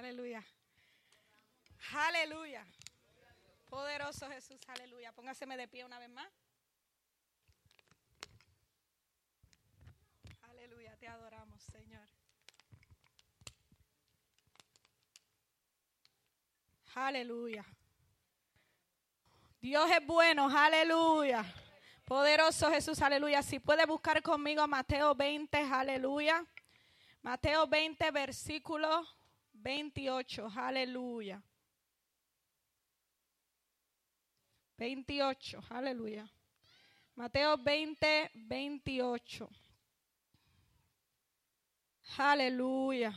Aleluya. Aleluya. Poderoso Jesús, aleluya. Póngaseme de pie una vez más. Aleluya, te adoramos, Señor. Aleluya. Dios es bueno, aleluya. Poderoso Jesús, aleluya. Si puede buscar conmigo Mateo 20, aleluya. Mateo 20, versículo 28, aleluya. 28, aleluya. Mateo 20, 28. Aleluya.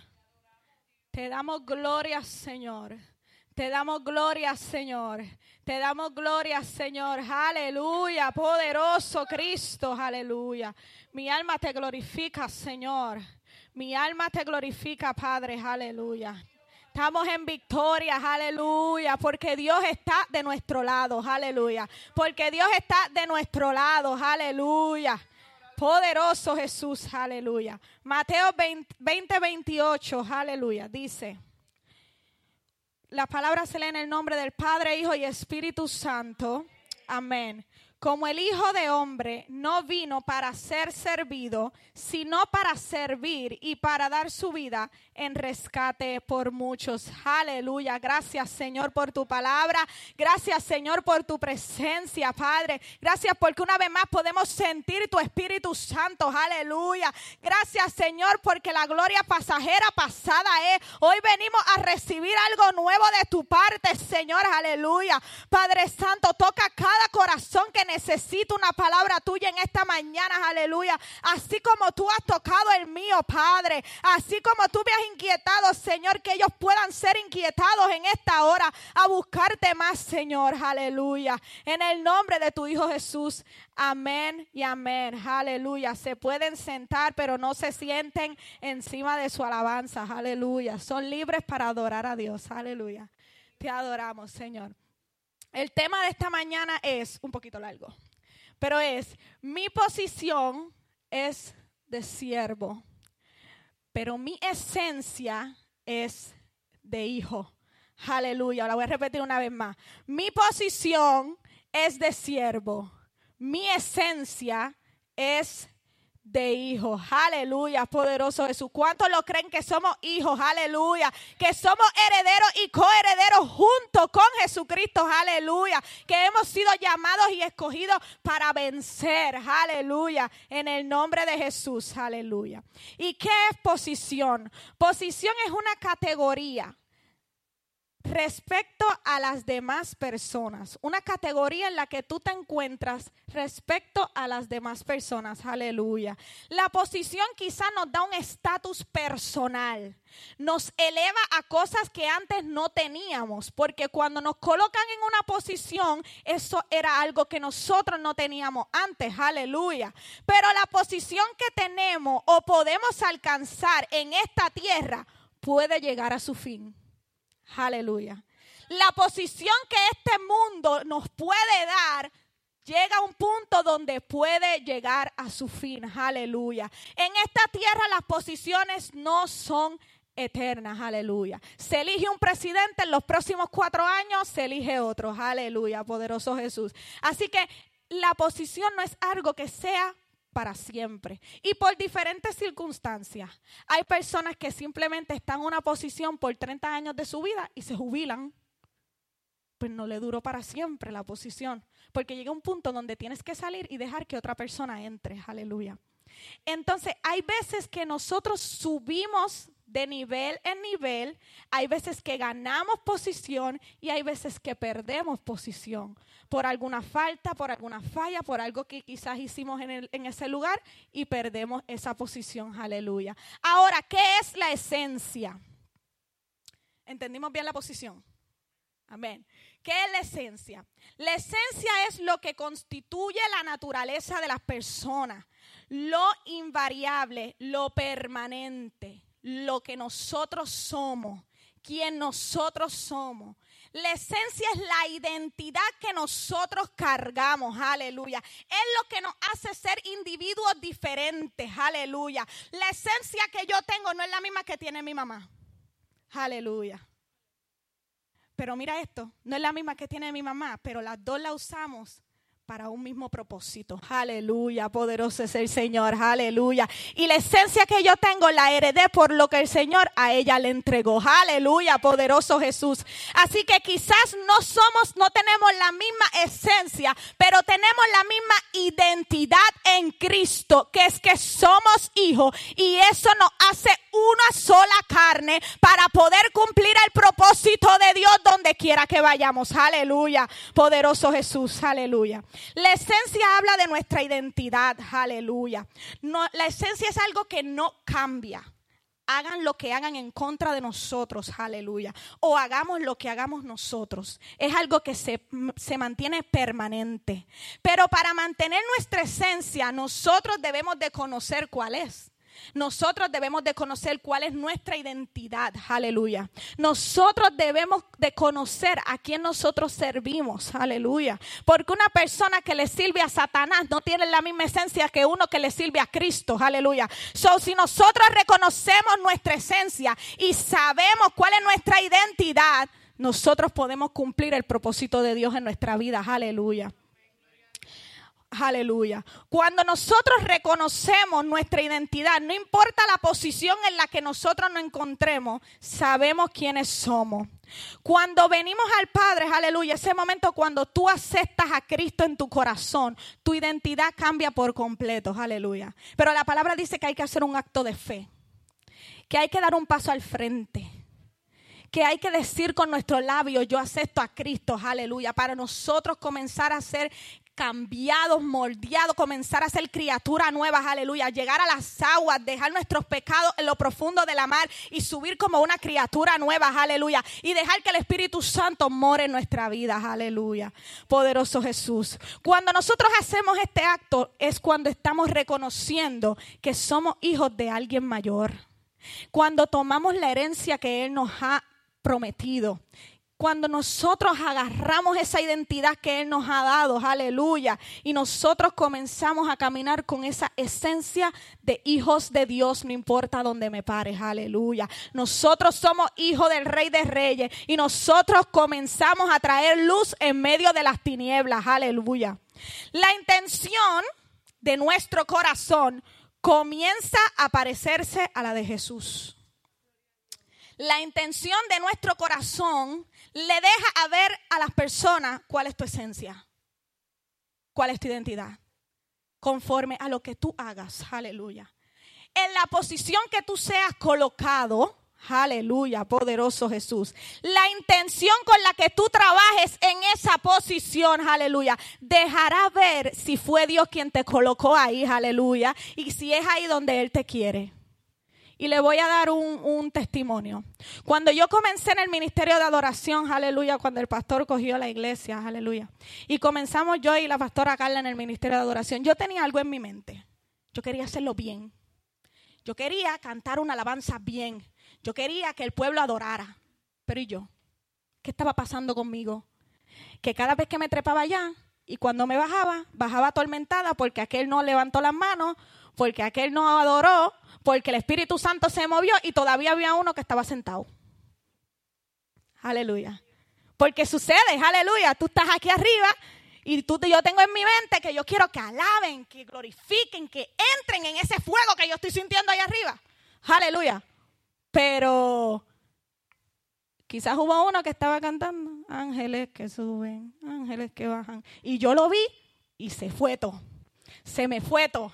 Te damos gloria, Señor. Te damos gloria, Señor. Te damos gloria, Señor. Aleluya. Poderoso Cristo. Aleluya. Mi alma te glorifica, Señor. Mi alma te glorifica, Padre. Aleluya. Estamos en victoria, aleluya, porque Dios está de nuestro lado, aleluya. Porque Dios está de nuestro lado, aleluya. Poderoso Jesús, aleluya. Mateo 20, 28, aleluya, dice. La palabra se lee en el nombre del Padre, Hijo y Espíritu Santo. Amén como el Hijo de Hombre no vino para ser servido, sino para servir y para dar su vida en rescate por muchos. Aleluya. Gracias Señor por tu palabra. Gracias Señor por tu presencia, Padre. Gracias porque una vez más podemos sentir tu Espíritu Santo. Aleluya. Gracias Señor porque la gloria pasajera pasada es. Hoy venimos a recibir algo nuevo de tu parte, Señor. Aleluya. Padre Santo, toca cada corazón que necesito una palabra tuya en esta mañana, aleluya. Así como tú has tocado el mío, Padre. Así como tú me has inquietado, Señor, que ellos puedan ser inquietados en esta hora a buscarte más, Señor, aleluya. En el nombre de tu Hijo Jesús, amén y amén, aleluya. Se pueden sentar, pero no se sienten encima de su alabanza, aleluya. Son libres para adorar a Dios, aleluya. Te adoramos, Señor. El tema de esta mañana es un poquito largo, pero es mi posición es de siervo, pero mi esencia es de hijo. Aleluya. La voy a repetir una vez más. Mi posición es de siervo. Mi esencia es de hijos. Aleluya, poderoso Jesús. ¿Cuántos lo creen que somos hijos? Aleluya. Que somos herederos y coherederos junto con Jesucristo. Aleluya. Que hemos sido llamados y escogidos para vencer. Aleluya. En el nombre de Jesús. Aleluya. ¿Y qué es posición? Posición es una categoría respecto a las demás personas. Una categoría en la que tú te encuentras respecto a las demás personas. Aleluya. La posición quizá nos da un estatus personal. Nos eleva a cosas que antes no teníamos. Porque cuando nos colocan en una posición, eso era algo que nosotros no teníamos antes. Aleluya. Pero la posición que tenemos o podemos alcanzar en esta tierra puede llegar a su fin. Aleluya. La posición que este mundo nos puede dar llega a un punto donde puede llegar a su fin. Aleluya. En esta tierra las posiciones no son eternas. Aleluya. Se elige un presidente en los próximos cuatro años, se elige otro. Aleluya, poderoso Jesús. Así que la posición no es algo que sea para siempre. Y por diferentes circunstancias. Hay personas que simplemente están en una posición por 30 años de su vida y se jubilan. Pues no le duró para siempre la posición. Porque llega un punto donde tienes que salir y dejar que otra persona entre. Aleluya. Entonces, hay veces que nosotros subimos de nivel en nivel, hay veces que ganamos posición y hay veces que perdemos posición por alguna falta, por alguna falla, por algo que quizás hicimos en, ese lugar y perdemos esa posición. Aleluya. Ahora, ¿qué es la esencia? ¿Entendimos bien la posición? Amén. ¿Qué es la esencia? La esencia es lo que constituye la naturaleza de las personas, lo invariable, lo permanente lo que nosotros somos, quien nosotros somos. La esencia es la identidad que nosotros cargamos, aleluya. Es lo que nos hace ser individuos diferentes, aleluya. La esencia que yo tengo no es la misma que tiene mi mamá. Aleluya. Pero mira esto, no es la misma que tiene mi mamá, pero las dos la usamos para un mismo propósito. Aleluya, poderoso es el Señor, aleluya. Y la esencia que yo tengo la heredé por lo que el Señor a ella le entregó. Aleluya, poderoso Jesús. Así que quizás no somos, no tenemos la misma esencia, pero tenemos la misma identidad en Cristo, que es que somos hijos y eso nos hace una sola carne para poder cumplir el propósito de Dios donde quiera que vayamos. Aleluya, poderoso Jesús, aleluya. La esencia habla de nuestra identidad, aleluya. No, la esencia es algo que no cambia. Hagan lo que hagan en contra de nosotros, aleluya. O hagamos lo que hagamos nosotros. Es algo que se, se mantiene permanente. Pero para mantener nuestra esencia, nosotros debemos de conocer cuál es. Nosotros debemos de conocer cuál es nuestra identidad. Aleluya. Nosotros debemos de conocer a quién nosotros servimos. Aleluya. Porque una persona que le sirve a Satanás no tiene la misma esencia que uno que le sirve a Cristo. Aleluya. So, si nosotros reconocemos nuestra esencia y sabemos cuál es nuestra identidad, nosotros podemos cumplir el propósito de Dios en nuestra vida. Aleluya. Aleluya. Cuando nosotros reconocemos nuestra identidad, no importa la posición en la que nosotros nos encontremos, sabemos quiénes somos. Cuando venimos al Padre, aleluya, ese momento cuando tú aceptas a Cristo en tu corazón, tu identidad cambia por completo, aleluya. Pero la palabra dice que hay que hacer un acto de fe, que hay que dar un paso al frente que hay que decir con nuestro labio, yo acepto a Cristo, aleluya, para nosotros comenzar a ser cambiados, moldeados, comenzar a ser criaturas nuevas, aleluya, llegar a las aguas, dejar nuestros pecados en lo profundo de la mar y subir como una criatura nueva, aleluya, y dejar que el Espíritu Santo more en nuestra vida, aleluya. Poderoso Jesús. Cuando nosotros hacemos este acto es cuando estamos reconociendo que somos hijos de alguien mayor. Cuando tomamos la herencia que Él nos ha prometido cuando nosotros agarramos esa identidad que Él nos ha dado, aleluya, y nosotros comenzamos a caminar con esa esencia de hijos de Dios, no importa dónde me pares, aleluya. Nosotros somos hijos del Rey de Reyes y nosotros comenzamos a traer luz en medio de las tinieblas, aleluya. La intención de nuestro corazón comienza a parecerse a la de Jesús. La intención de nuestro corazón le deja a ver a las personas cuál es tu esencia, cuál es tu identidad, conforme a lo que tú hagas. Aleluya. En la posición que tú seas colocado, aleluya, poderoso Jesús. La intención con la que tú trabajes en esa posición, aleluya, dejará ver si fue Dios quien te colocó ahí, aleluya, y si es ahí donde Él te quiere. Y le voy a dar un, testimonio. Cuando yo comencé en el ministerio de adoración, aleluya, cuando el pastor cogió la iglesia, aleluya, y comenzamos yo y la pastora Carla en el ministerio de adoración, yo tenía algo en mi mente. Yo quería hacerlo bien. Yo quería cantar una alabanza bien. Yo quería que el pueblo adorara. Pero ¿y yo? ¿Qué estaba pasando conmigo? Que cada vez que me trepaba allá y cuando me bajaba, bajaba atormentada porque aquel no levantó las manos, porque aquel no adoró, porque el Espíritu Santo se movió y todavía había uno que estaba sentado. Aleluya. Porque sucede, aleluya, tú estás aquí arriba y tú, yo tengo en mi mente que yo quiero que alaben, que glorifiquen, que entren en ese fuego que yo estoy sintiendo ahí arriba. Aleluya. Pero quizás hubo uno que estaba cantando, ángeles que suben, ángeles que bajan. Y yo lo vi y se fue todo. Se me fue todo.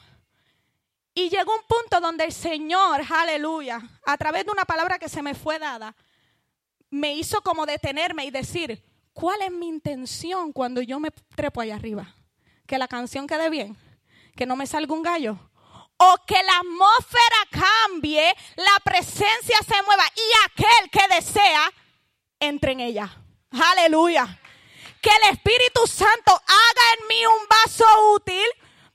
Y llegó un punto donde el Señor, aleluya, a través de una palabra que se me fue dada, me hizo como detenerme y decir, ¿cuál es mi intención cuando yo me trepo allá arriba? Que la canción quede bien, que no me salga un gallo, o que la atmósfera cambie, la presencia se mueva y aquel que desea entre en ella. Aleluya. Que el Espíritu Santo haga en mí un vaso útil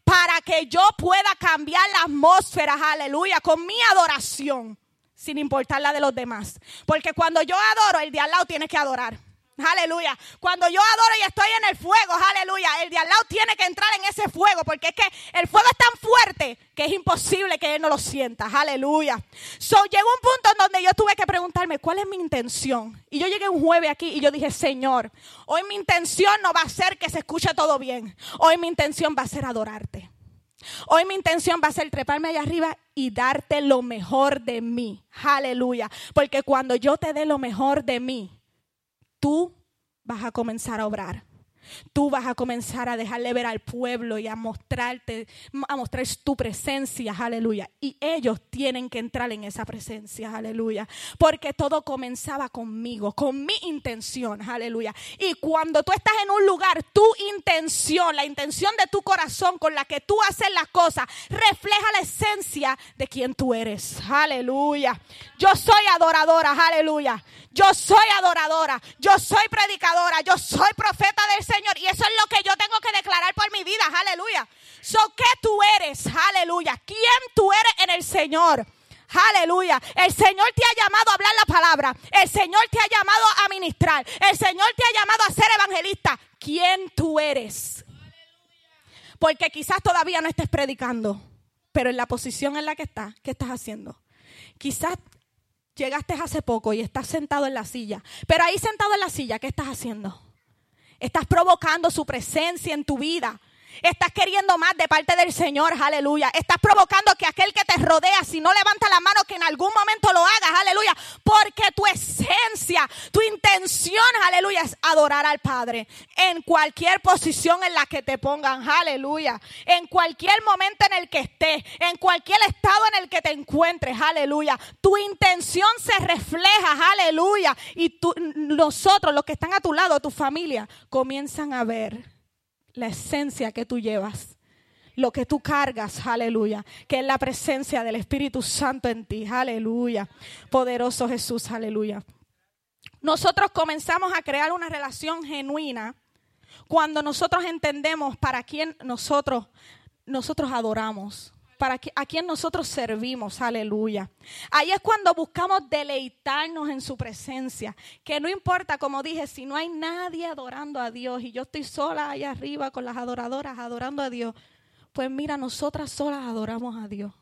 para que yo pueda cambiar la atmósfera, aleluya, con mi adoración, sin importar la de los demás. Porque cuando yo adoro, el de al lado tiene que adorar. Aleluya. Cuando yo adoro y estoy en el fuego, aleluya, el de al lado tiene que entrar en ese fuego porque es que el fuego es tan fuerte que es imposible que él no lo sienta. Aleluya. So llegó un punto en donde yo tuve que preguntarme, ¿cuál es mi intención? Y yo llegué un jueves aquí y yo dije, Señor, hoy mi intención no va a ser que se escuche todo bien. Hoy mi intención va a ser adorarte. Hoy mi intención va a ser treparme allá arriba y darte lo mejor de mí. Aleluya. Porque cuando yo te dé lo mejor de mí, tú vas a comenzar a obrar. Tú vas a comenzar a dejarle ver al pueblo y a mostrarte, a mostrar tu presencia, aleluya. Y ellos tienen que entrar en esa presencia, aleluya. Porque todo comenzaba conmigo, con mi intención, aleluya. Y cuando tú estás en un lugar, tu intención, la intención de tu corazón con la que tú haces las cosas, refleja la esencia de quien tú eres, aleluya. Yo soy adoradora, aleluya. Yo soy adoradora, yo soy predicadora, yo soy profeta del Señor. Y eso es lo que yo tengo que declarar por mi vida, aleluya. So, ¿qué tú eres? Aleluya. ¿Quién tú eres en el Señor? Aleluya. El Señor te ha llamado a hablar la palabra. El Señor te ha llamado a ministrar. El Señor te ha llamado a ser evangelista. ¿Quién tú eres? Porque quizás todavía no estés predicando, pero en la posición en la que estás, ¿qué estás haciendo? Quizás Llegaste hace poco y estás sentado en la silla. Pero ahí sentado en la silla, ¿qué estás haciendo? Estás provocando su presencia en tu vida. Estás queriendo más de parte del Señor, aleluya. Estás provocando que aquel que te rodea, si no levanta la mano, que en algún momento lo hagas, aleluya. Porque tu esencia, tu intención, aleluya, es adorar al Padre. En cualquier posición en la que te pongan, aleluya. En cualquier momento en el que estés, en cualquier estado en el que te encuentres, aleluya. Tu intención se refleja, aleluya. Y tú, nosotros, los que están a tu lado, tu familia, comienzan a ver la esencia que tú llevas, lo que tú cargas, aleluya, que es la presencia del Espíritu Santo en ti, aleluya. Poderoso Jesús, aleluya. Nosotros comenzamos a crear una relación genuina cuando nosotros entendemos para quién nosotros nosotros adoramos para a quien nosotros servimos, aleluya. Ahí es cuando buscamos deleitarnos en su presencia, que no importa, como dije, si no hay nadie adorando a Dios y yo estoy sola allá arriba con las adoradoras adorando a Dios, pues mira, nosotras solas adoramos a Dios.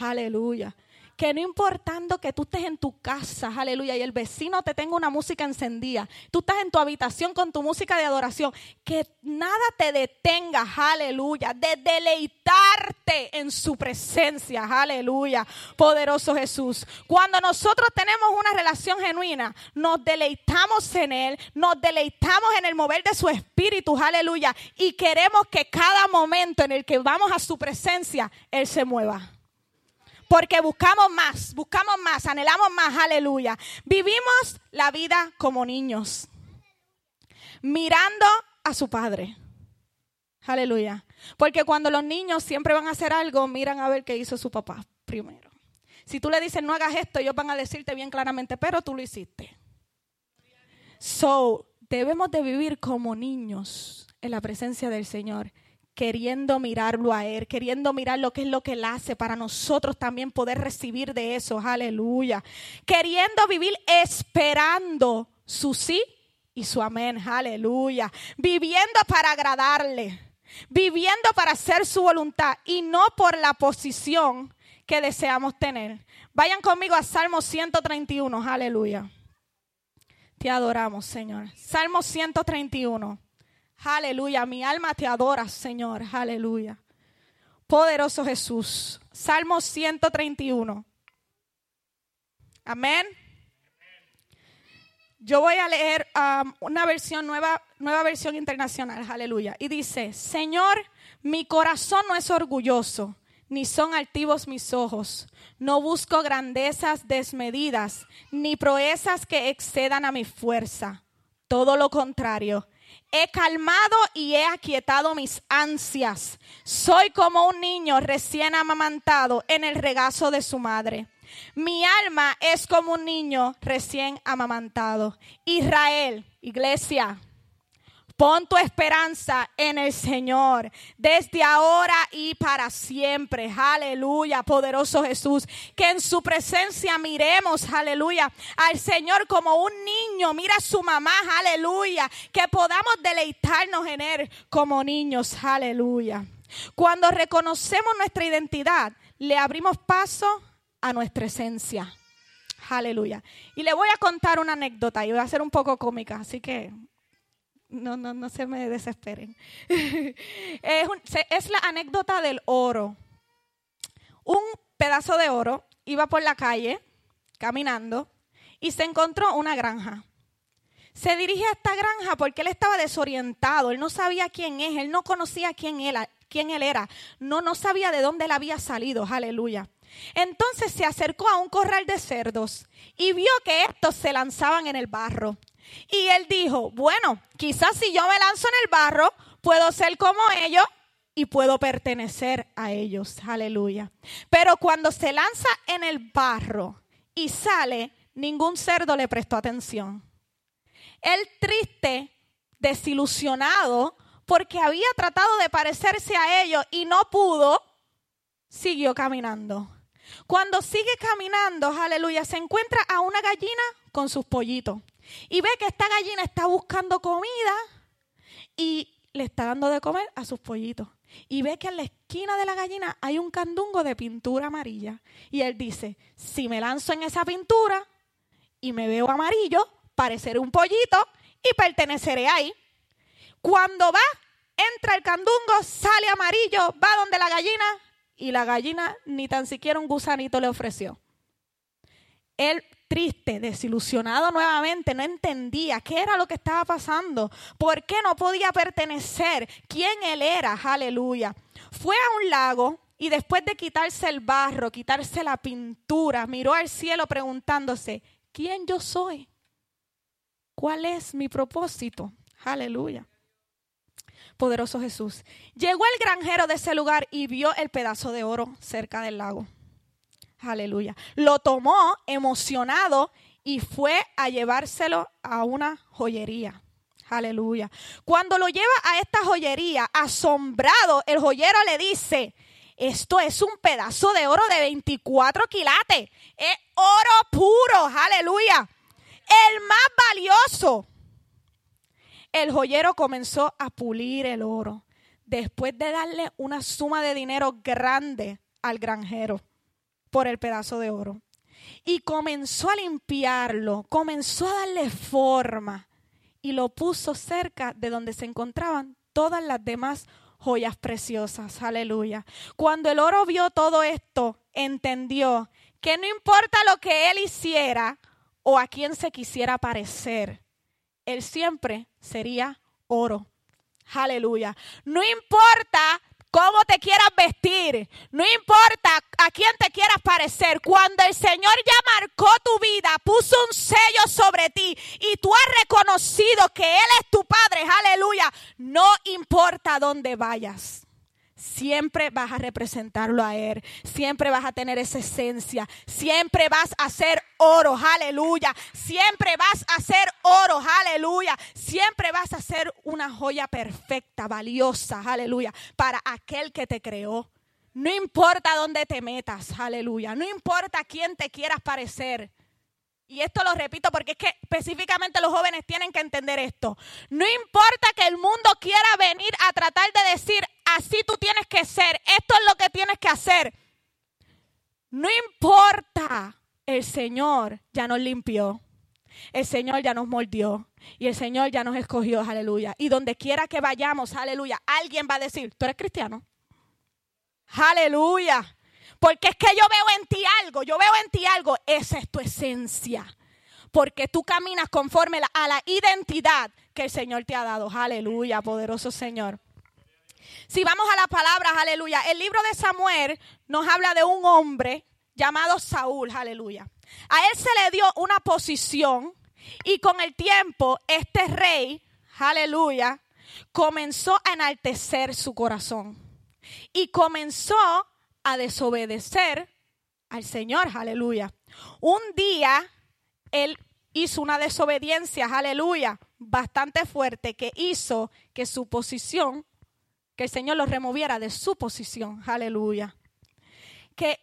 Aleluya que no importando que tú estés en tu casa, aleluya, y el vecino te tenga una música encendida, tú estás en tu habitación con tu música de adoración, que nada te detenga, aleluya, de deleitarte en su presencia, aleluya, poderoso Jesús. Cuando nosotros tenemos una relación genuina, nos deleitamos en Él, nos deleitamos en el mover de su espíritu, aleluya, y queremos que cada momento en el que vamos a su presencia, Él se mueva. Porque buscamos más, buscamos más, anhelamos más, aleluya. Vivimos la vida como niños, mirando a su padre. Aleluya. Porque cuando los niños siempre van a hacer algo, miran a ver qué hizo su papá primero. Si tú le dices no hagas esto, ellos van a decirte bien claramente, pero tú lo hiciste. So, debemos de vivir como niños en la presencia del Señor queriendo mirarlo a Él, queriendo mirar lo que es lo que Él hace para nosotros también poder recibir de eso, aleluya. Queriendo vivir esperando su sí y su amén, aleluya. Viviendo para agradarle, viviendo para hacer su voluntad y no por la posición que deseamos tener. Vayan conmigo a Salmo 131, aleluya. Te adoramos, Señor. Salmo 131. Aleluya, mi alma te adora, Señor. Aleluya. Poderoso Jesús. Salmo 131. Amén. Yo voy a leer um, una versión nueva, nueva versión internacional, aleluya. Y dice, Señor, mi corazón no es orgulloso, ni son altivos mis ojos. No busco grandezas desmedidas, ni proezas que excedan a mi fuerza. Todo lo contrario He calmado y he aquietado mis ansias. Soy como un niño recién amamantado en el regazo de su madre. Mi alma es como un niño recién amamantado. Israel, iglesia, Pon tu esperanza en el Señor desde ahora y para siempre. Aleluya, poderoso Jesús. Que en su presencia miremos, aleluya, al Señor como un niño. Mira a su mamá, aleluya. Que podamos deleitarnos en Él como niños, aleluya. Cuando reconocemos nuestra identidad, le abrimos paso a nuestra esencia. Aleluya. Y le voy a contar una anécdota y voy a ser un poco cómica, así que no, no, no se me desesperen. es, la anécdota del oro. Un pedazo de oro iba por la calle caminando y se encontró una granja. Se dirige a esta granja porque él estaba desorientado, él no sabía quién es, él no conocía quién era, quién él era, no, no sabía de dónde él había salido, aleluya. Entonces se acercó a un corral de cerdos y vio que estos se lanzaban en el barro. Y él dijo, bueno, quizás si yo me lanzo en el barro, puedo ser como ellos y puedo pertenecer a ellos. Aleluya. Pero cuando se lanza en el barro y sale, ningún cerdo le prestó atención. Él triste, desilusionado, porque había tratado de parecerse a ellos y no pudo, siguió caminando. Cuando sigue caminando, aleluya, se encuentra a una gallina con sus pollitos. Y ve que esta gallina está buscando comida y le está dando de comer a sus pollitos. Y ve que en la esquina de la gallina hay un candungo de pintura amarilla. Y él dice, si me lanzo en esa pintura y me veo amarillo, pareceré un pollito y perteneceré ahí. Cuando va, entra el candungo, sale amarillo, va donde la gallina y la gallina ni tan siquiera un gusanito le ofreció. Él triste, desilusionado nuevamente, no entendía qué era lo que estaba pasando, por qué no podía pertenecer, quién él era, aleluya. Fue a un lago y después de quitarse el barro, quitarse la pintura, miró al cielo preguntándose, ¿quién yo soy? ¿Cuál es mi propósito? Aleluya. Poderoso Jesús. Llegó el granjero de ese lugar y vio el pedazo de oro cerca del lago. Aleluya. Lo tomó emocionado y fue a llevárselo a una joyería. Aleluya. Cuando lo lleva a esta joyería, asombrado, el joyero le dice, esto es un pedazo de oro de 24 quilates. Es oro puro. Aleluya. El más valioso. El joyero comenzó a pulir el oro después de darle una suma de dinero grande al granjero por el pedazo de oro. Y comenzó a limpiarlo, comenzó a darle forma y lo puso cerca de donde se encontraban todas las demás joyas preciosas. Aleluya. Cuando el oro vio todo esto, entendió que no importa lo que él hiciera o a quién se quisiera parecer, él siempre sería oro. Aleluya. No importa cómo te quieras vestir, no importa a quién te quieras parecer, cuando el Señor ya marcó tu vida, puso un sello sobre ti y tú has reconocido que Él es tu Padre, aleluya, no importa dónde vayas siempre vas a representarlo a Él, siempre vas a tener esa esencia, siempre vas a ser oro, aleluya, siempre vas a ser oro, aleluya, siempre vas a ser una joya perfecta, valiosa, aleluya, para aquel que te creó. No importa dónde te metas, aleluya, no importa quién te quieras parecer. Y esto lo repito porque es que específicamente los jóvenes tienen que entender esto. No importa que el mundo quiera venir a tratar de decir, así tú tienes que ser, esto es lo que tienes que hacer. No importa, el Señor ya nos limpió. El Señor ya nos mordió y el Señor ya nos escogió, aleluya. Y donde quiera que vayamos, aleluya, alguien va a decir, ¿tú eres cristiano? Aleluya. Porque es que yo veo en ti algo, yo veo en ti algo, esa es tu esencia. Porque tú caminas conforme a la identidad que el Señor te ha dado. Aleluya, poderoso Señor. Si vamos a las palabras, aleluya, el libro de Samuel nos habla de un hombre llamado Saúl, aleluya. A él se le dio una posición y con el tiempo este rey, aleluya, comenzó a enaltecer su corazón y comenzó a desobedecer al Señor, aleluya. Un día él hizo una desobediencia, aleluya, bastante fuerte que hizo que su posición, que el Señor lo removiera de su posición. Aleluya. ¿Qué,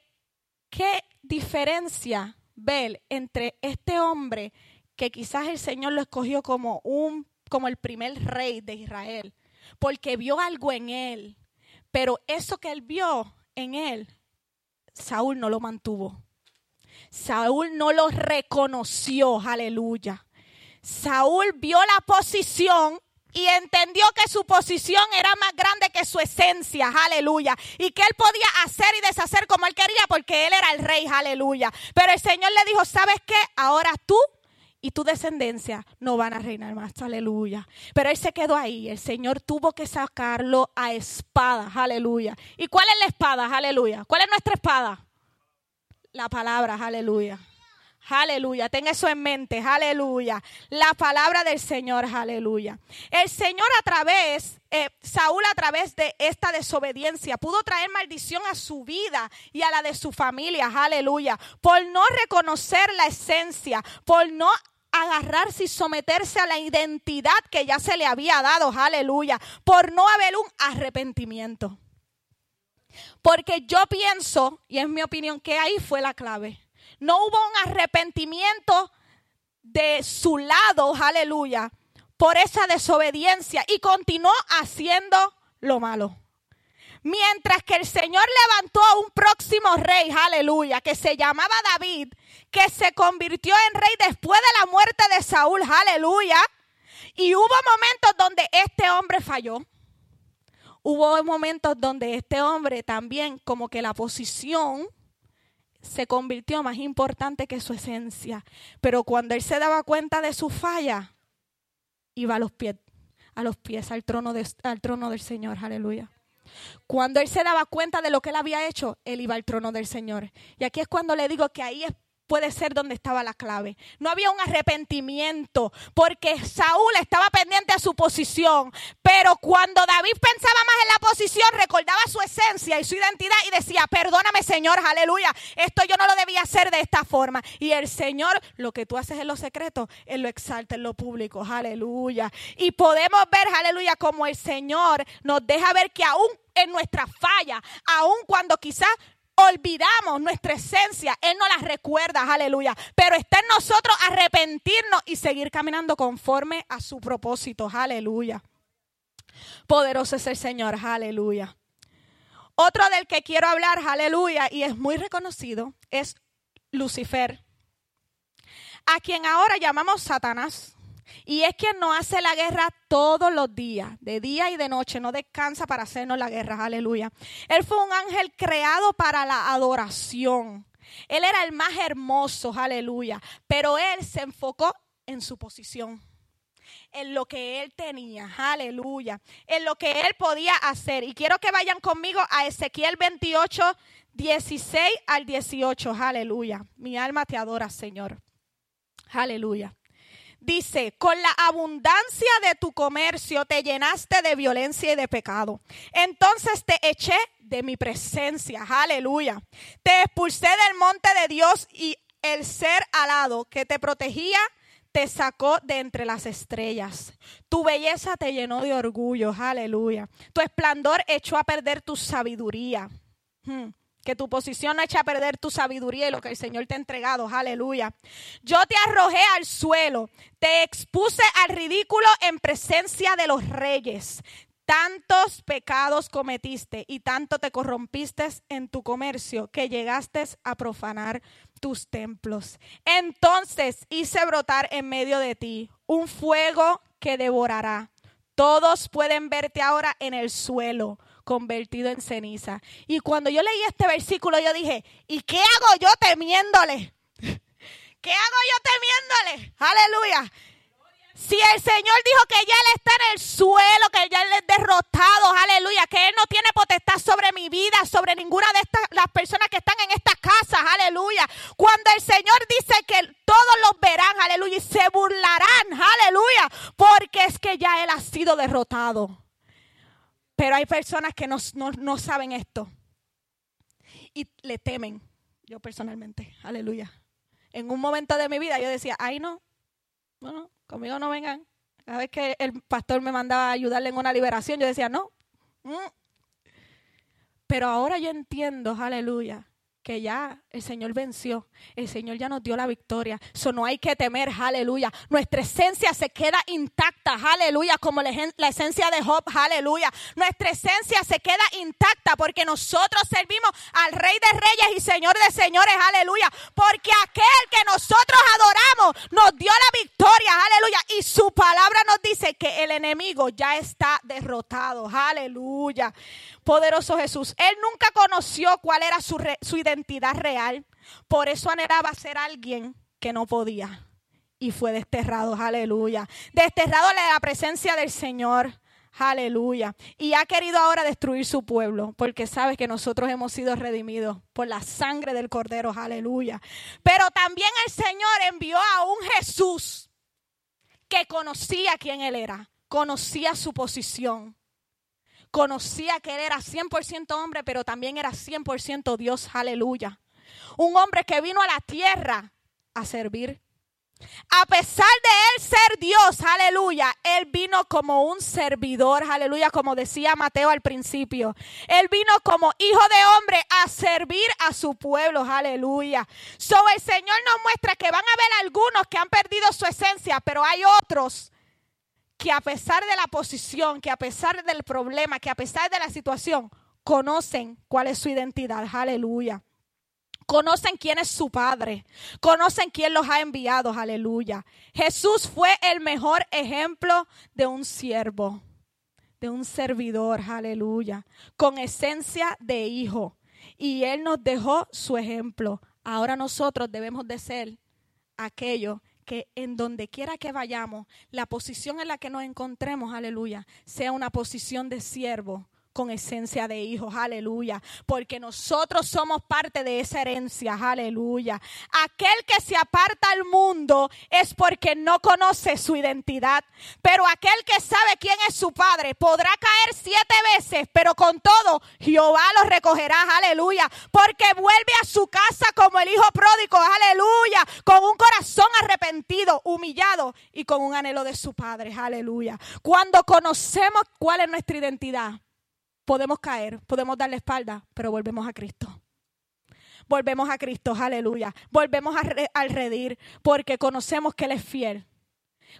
qué diferencia ver entre este hombre que quizás el Señor lo escogió como un como el primer rey de Israel, porque vio algo en él, pero eso que él vio en él, Saúl no lo mantuvo. Saúl no lo reconoció, aleluya. Saúl vio la posición y entendió que su posición era más grande que su esencia, aleluya. Y que él podía hacer y deshacer como él quería porque él era el rey, aleluya. Pero el Señor le dijo, ¿sabes qué? Ahora tú y tu descendencia no van a reinar más, aleluya. Pero él se quedó ahí, el Señor tuvo que sacarlo a espada, aleluya. ¿Y cuál es la espada, aleluya? ¿Cuál es nuestra espada? La palabra, aleluya. Aleluya, tenga eso en mente, aleluya. La palabra del Señor, aleluya. El Señor a través, eh, Saúl a través de esta desobediencia pudo traer maldición a su vida y a la de su familia, aleluya. Por no reconocer la esencia, por no agarrarse y someterse a la identidad que ya se le había dado, aleluya, por no haber un arrepentimiento. Porque yo pienso, y es mi opinión, que ahí fue la clave. No hubo un arrepentimiento de su lado, aleluya, por esa desobediencia y continuó haciendo lo malo. Mientras que el Señor levantó a un próximo rey, aleluya, que se llamaba David, que se convirtió en rey después de la muerte de Saúl, aleluya. Y hubo momentos donde este hombre falló. Hubo momentos donde este hombre también como que la posición se convirtió más importante que su esencia. Pero cuando él se daba cuenta de su falla, iba a los pies, a los pies al trono, al trono del Señor, aleluya. Cuando él se daba cuenta de lo que él había hecho, él iba al trono del Señor. Y aquí es cuando le digo que ahí es puede ser donde estaba la clave. No había un arrepentimiento porque Saúl estaba pendiente a su posición, pero cuando David pensaba más en la posición, recordaba su esencia y su identidad y decía, perdóname Señor, aleluya, esto yo no lo debía hacer de esta forma. Y el Señor, lo que tú haces en lo secreto, Él lo exalta en lo público, aleluya. Y podemos ver, aleluya, como el Señor nos deja ver que aún en nuestra falla, aun cuando quizás olvidamos nuestra esencia, Él no la recuerda, aleluya. Pero está en nosotros arrepentirnos y seguir caminando conforme a su propósito, aleluya. Poderoso es el Señor, aleluya. Otro del que quiero hablar, aleluya, y es muy reconocido, es Lucifer, a quien ahora llamamos Satanás. Y es quien nos hace la guerra todos los días, de día y de noche, no descansa para hacernos la guerra, aleluya. Él fue un ángel creado para la adoración. Él era el más hermoso, aleluya. Pero él se enfocó en su posición, en lo que él tenía, aleluya, en lo que él podía hacer. Y quiero que vayan conmigo a Ezequiel 28, 16 al 18, aleluya. Mi alma te adora, Señor. Aleluya. Dice, con la abundancia de tu comercio te llenaste de violencia y de pecado. Entonces te eché de mi presencia. Aleluya. Te expulsé del monte de Dios y el ser alado que te protegía te sacó de entre las estrellas. Tu belleza te llenó de orgullo. Aleluya. Tu esplendor echó a perder tu sabiduría. Hmm que tu posición no eche a perder tu sabiduría y lo que el Señor te ha entregado. Aleluya. Yo te arrojé al suelo, te expuse al ridículo en presencia de los reyes. Tantos pecados cometiste y tanto te corrompiste en tu comercio que llegaste a profanar tus templos. Entonces hice brotar en medio de ti un fuego que devorará. Todos pueden verte ahora en el suelo convertido en ceniza. Y cuando yo leí este versículo, yo dije, ¿y qué hago yo temiéndole? ¿Qué hago yo temiéndole? Aleluya. Si el Señor dijo que ya Él está en el suelo, que ya Él es derrotado, aleluya, que Él no tiene potestad sobre mi vida, sobre ninguna de estas, las personas que están en estas casas, aleluya. Cuando el Señor dice que todos los verán, aleluya, y se burlarán, aleluya, porque es que ya Él ha sido derrotado. Pero hay personas que no, saben esto y le temen. Yo personalmente, aleluya. En un momento de mi vida yo decía, ay no, no, conmigo no vengan. Cada vez que el pastor me mandaba a ayudarle en una liberación, yo decía, no. Mm". Pero ahora yo entiendo, aleluya, que ya el Señor venció, el Señor ya nos dio la victoria. Eso no hay que temer, aleluya. Nuestra esencia se queda intacta, aleluya, como la, esencia de Job, aleluya. Nuestra esencia se queda intacta porque nosotros servimos al Rey de Reyes y Señor de Señores, aleluya. Porque aquel que nosotros adoramos nos dio la victoria, aleluya. Y su palabra nos dice que el enemigo ya está derrotado, aleluya. Poderoso Jesús. Él nunca conoció cuál era su, su identidad real. Por eso anhelaba ser alguien que no podía. Y fue desterrado, aleluya. Desterrado de la presencia del Señor. Aleluya. Y ha querido ahora destruir su pueblo, porque sabe que nosotros hemos sido redimidos por la sangre del Cordero. Aleluya. Pero también el Señor envió a un Jesús que conocía quién Él era, conocía su posición, conocía que Él era 100% hombre, pero también era 100% Dios. Aleluya. Un hombre que vino a la tierra a servir. A pesar de él ser Dios, aleluya, él vino como un servidor, aleluya, como decía Mateo al principio. Él vino como hijo de hombre a servir a su pueblo, aleluya. So el Señor nos muestra que van a haber algunos que han perdido su esencia, pero hay otros que a pesar de la posición, que a pesar del problema, que a pesar de la situación, conocen cuál es su identidad, aleluya. Conocen quién es su Padre. Conocen quién los ha enviado. Aleluya. Jesús fue el mejor ejemplo de un siervo, de un servidor. Aleluya. Con esencia de hijo. Y Él nos dejó su ejemplo. Ahora nosotros debemos de ser aquellos que en donde quiera que vayamos, la posición en la que nos encontremos, aleluya, sea una posición de siervo, con esencia de hijos, aleluya, porque nosotros somos parte de esa herencia, aleluya. Aquel que se aparta al mundo es porque no conoce su identidad, pero aquel que sabe quién es su padre podrá caer siete veces, pero con todo Jehová lo recogerá, aleluya, porque vuelve a su casa como el hijo pródigo, aleluya, con un corazón arrepentido, humillado y con un anhelo de su padre, aleluya. Cuando conocemos cuál es nuestra identidad, podemos caer, podemos dar la espalda, pero volvemos a Cristo. Volvemos a Cristo, aleluya. Volvemos al redir porque conocemos que Él es fiel.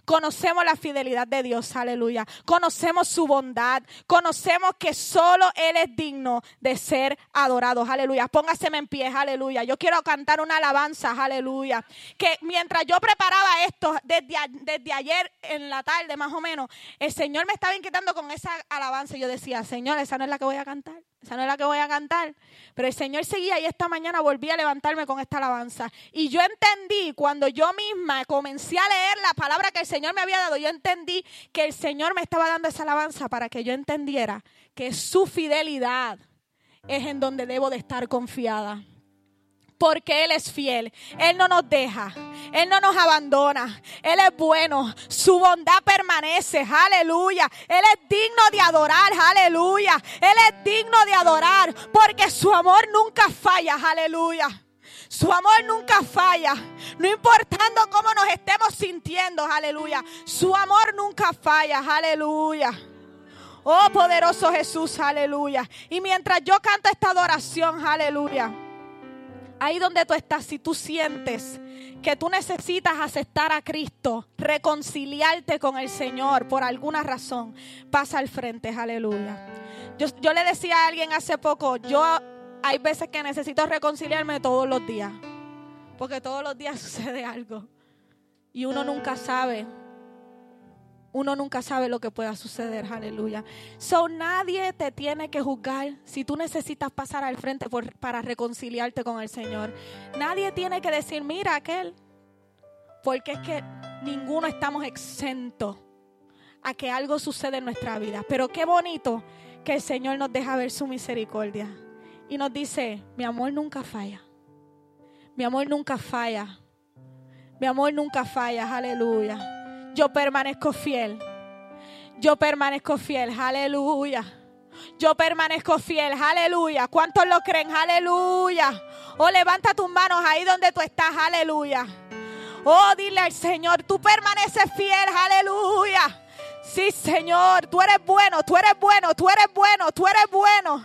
Conocemos la fidelidad de Dios, aleluya. Conocemos su bondad. Conocemos que solo Él es digno de ser adorado, aleluya. Póngaseme en pie, aleluya. Yo quiero cantar una alabanza, aleluya. Que mientras yo preparaba esto desde, desde ayer en la tarde, más o menos, el Señor me estaba inquietando con esa alabanza. Yo decía, Señor, esa no es la que voy a cantar. Esa no es la que voy a cantar. Pero el Señor seguía y esta mañana volví a levantarme con esta alabanza. Y yo entendí cuando yo misma comencé a leer la palabra que el Señor me había dado, yo entendí que el Señor me estaba dando esa alabanza para que yo entendiera que su fidelidad es en donde debo de estar confiada porque Él es fiel. Él no nos deja. Él no nos abandona. Él es bueno. Su bondad permanece. Aleluya. Él es digno de adorar. Aleluya. Él es digno de adorar porque su amor nunca falla. Aleluya. Su amor nunca falla. No importando cómo nos estemos sintiendo. Aleluya. Su amor nunca falla. Aleluya. Oh poderoso Jesús. Aleluya. Y mientras yo canto esta adoración. Aleluya ahí donde tú estás, si tú sientes que tú necesitas aceptar a Cristo, reconciliarte con el Señor por alguna razón, pasa al frente, aleluya. Yo, yo le decía a alguien hace poco, yo hay veces que necesito reconciliarme todos los días, porque todos los días sucede algo y uno nunca sabe uno nunca sabe lo que pueda suceder, aleluya. So nadie te tiene que juzgar si tú necesitas pasar al frente para reconciliarte con el Señor. Nadie tiene que decir, mira aquel, porque es que ninguno estamos exentos a que algo suceda en nuestra vida. Pero qué bonito que el Señor nos deja ver su misericordia y nos dice, mi amor nunca falla. Mi amor nunca falla. Mi amor nunca falla, aleluya yo permanezco fiel. Yo permanezco fiel, aleluya. Yo permanezco fiel, aleluya. ¿Cuántos lo creen? Aleluya. Oh, levanta tus manos ahí donde tú estás, aleluya. Oh, dile al Señor, tú permaneces fiel, aleluya. Sí, Señor, tú eres bueno, tú eres bueno, tú eres bueno, tú eres bueno.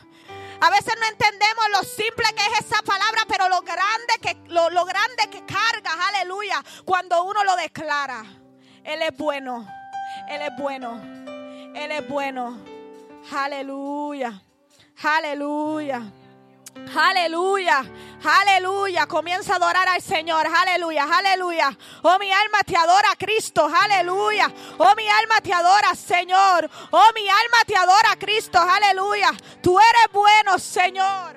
A veces no entendemos lo simple que es esa palabra, pero lo grande que, lo, lo grande que carga, aleluya, cuando uno lo declara. Él es bueno, Él es bueno, Él es bueno. Aleluya, aleluya. Aleluya, aleluya. Comienza a adorar al Señor. Aleluya, aleluya. Oh, mi alma te adora, Cristo. Aleluya. Oh, mi alma te adora, Señor. Oh, mi alma te adora, Cristo. Aleluya. Tú eres bueno, Señor.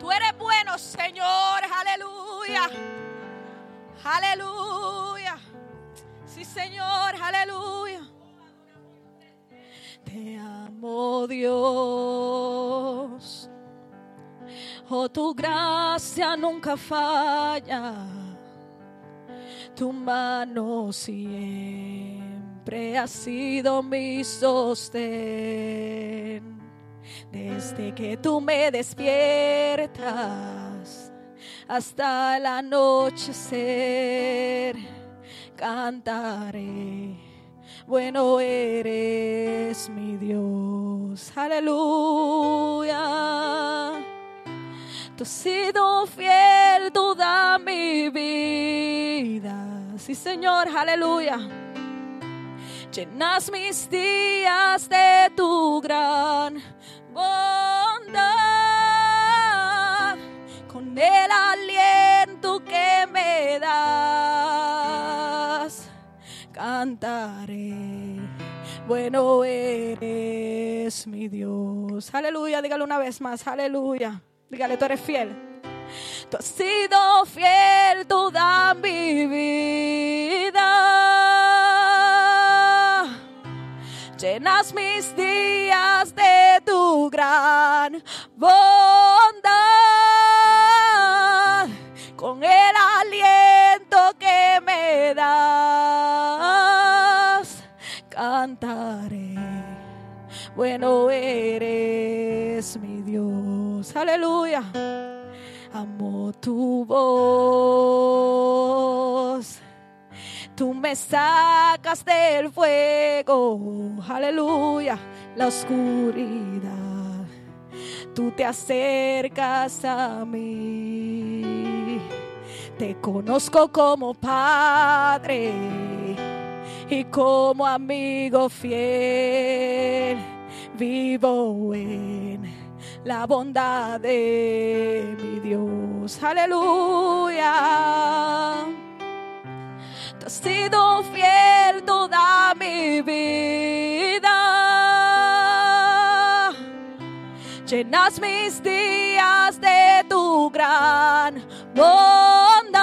Tú eres bueno, Señor. Aleluya. Aleluya. Sí, Señor. Aleluya. Te amo Dios. Oh, tu gracia nunca falla. Tu mano siempre ha sido mi sostén. Desde que tú me despiertas hasta el anochecer, cantaré bueno eres mi Dios. Aleluya. Tú has sido fiel toda mi vida. Sí, Señor, aleluya. Llenas mis días de tu gran bondad el aliento que me das cantaré. Bueno eres mi Dios. Aleluya, dígale una vez más, aleluya. Dígale, tú eres fiel. Tú has sido fiel toda mi vida. Llenas mis días de tu gran bondad Aleluya. Amo tu voz. Tú me sacas del fuego. Aleluya. La oscuridad tú te acercas a mí. Te conozco como Padre y como amigo fiel. Vivo en la bondad de mi Dios. Aleluya. Tú has sido fiel toda mi vida. Llenas mis días de tu gran bondad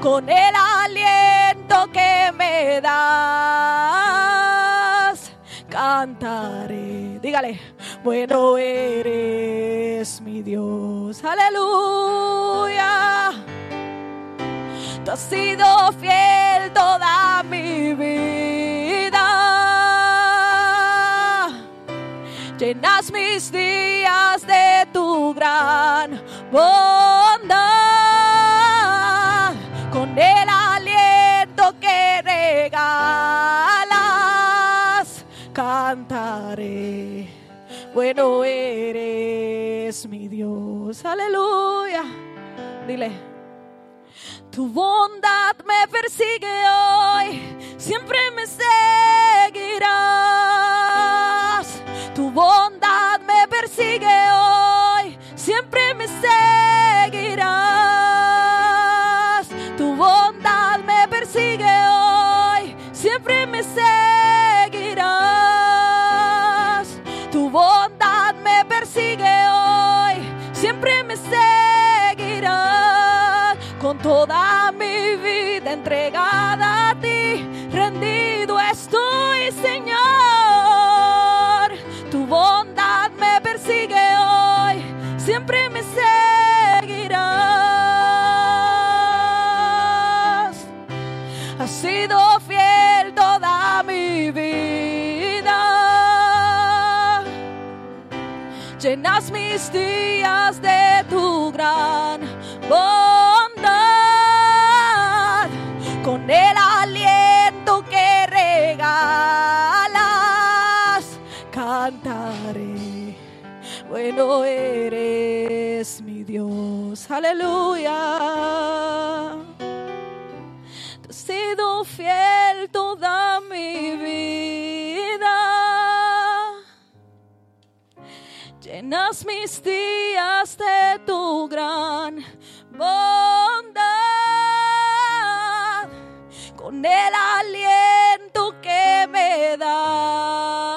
con el aliento que me das. Cantaré, dígale, bueno eres mi Dios, aleluya. Tú has sido fiel toda mi vida. Llenas mis días de tu gran bondad con el aliento que regalas. Cantaré, bueno eres mi Dios, aleluya. Dile. Tu bondad me persigue hoy, siempre me seguirás. Tu bondad me persigue hoy, siempre me seguirás. Mis días de tu gran bondad, con el aliento que regalas, cantaré, bueno eres mi Dios, aleluya. Tú has sido fiel Llenas mis días de tu gran bondad con el aliento que me das.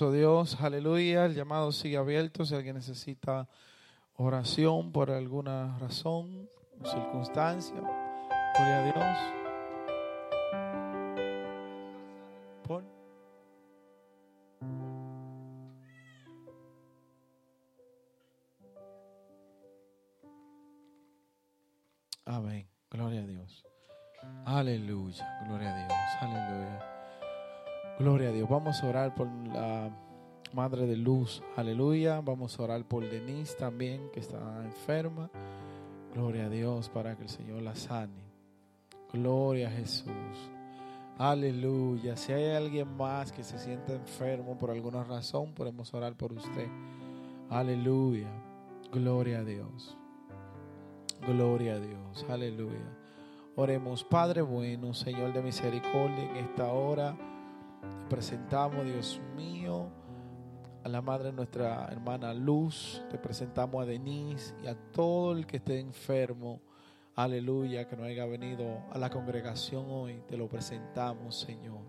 Dios, aleluya. El llamado sigue abierto. Si alguien necesita oración por alguna razón, circunstancia, gloria a Dios. Amén. Gloria a Dios. Aleluya. Gloria a Dios. Aleluya. Gloria a Dios. Vamos a orar por la Madre de Luz. Aleluya. Vamos a orar por Denise también, que está enferma. Gloria a Dios para que el Señor la sane. Gloria a Jesús. Aleluya. Si hay alguien más que se sienta enfermo por alguna razón, podemos orar por usted. Aleluya. Gloria a Dios. Gloria a Dios. Aleluya. Oremos, Padre bueno, Señor de misericordia, en esta hora presentamos, Dios mío, a la madre de nuestra hermana Luz, te presentamos a Denise y a todo el que esté enfermo, aleluya, que no haya venido a la congregación hoy, te lo presentamos, Señor.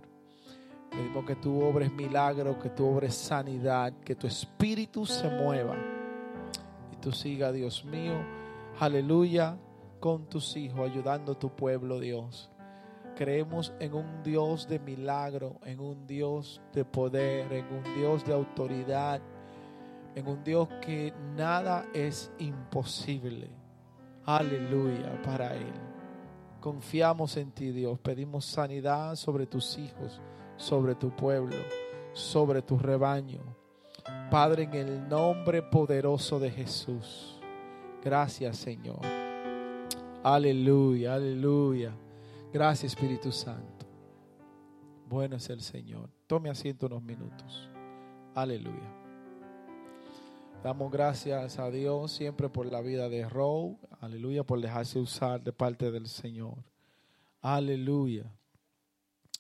Pedimos que tú obres milagros, que tú obres sanidad, que tu espíritu se mueva y tú sigas, Dios mío, aleluya, con tus hijos, ayudando a tu pueblo, Dios. Creemos en un Dios de milagro, en un Dios de poder, en un Dios de autoridad, en un Dios que nada es imposible. Aleluya para Él. Confiamos en ti, Dios. Pedimos sanidad sobre tus hijos, sobre tu pueblo, sobre tu rebaño. Padre, en el nombre poderoso de Jesús. Gracias, Señor. Aleluya, aleluya. Gracias Espíritu Santo. Bueno es el Señor. Tome asiento unos minutos. Aleluya. Damos gracias a Dios siempre por la vida de Row. Aleluya, por dejarse usar de parte del Señor. Aleluya.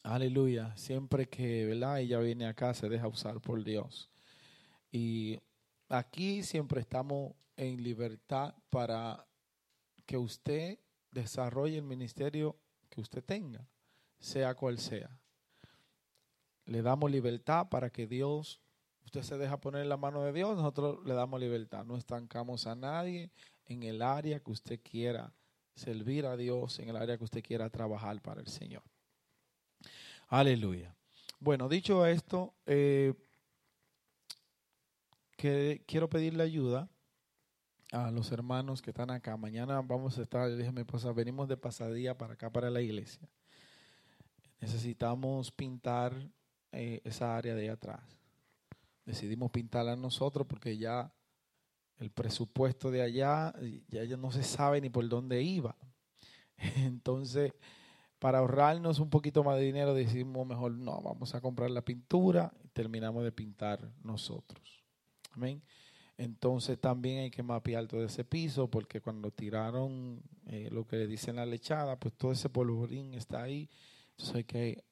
Aleluya. Siempre que ¿verdad? ella viene acá se deja usar por Dios. Y aquí siempre estamos en libertad para que usted desarrolle el ministerio que usted tenga, sea cual sea. Le damos libertad para que Dios, usted se deja poner en la mano de Dios, nosotros le damos libertad. No estancamos a nadie en el área que usted quiera servir a Dios, en el área que usted quiera trabajar para el Señor. Aleluya. Bueno, dicho esto, eh, que quiero pedirle ayuda a los hermanos que están acá. Mañana vamos a estar, le dije a mi esposa, venimos de pasadía para acá, para la iglesia. Necesitamos pintar eh, esa área de ahí atrás. Decidimos pintarla nosotros porque ya el presupuesto de allá, ya, ya no se sabe ni por dónde iba. Entonces, para ahorrarnos un poquito más de dinero, decimos mejor, no, vamos a comprar la pintura y terminamos de pintar nosotros. Amén. Entonces también hay que mapear todo ese piso porque cuando tiraron eh, lo que le dicen la lechada, pues todo ese polvorín está ahí. Entonces hay que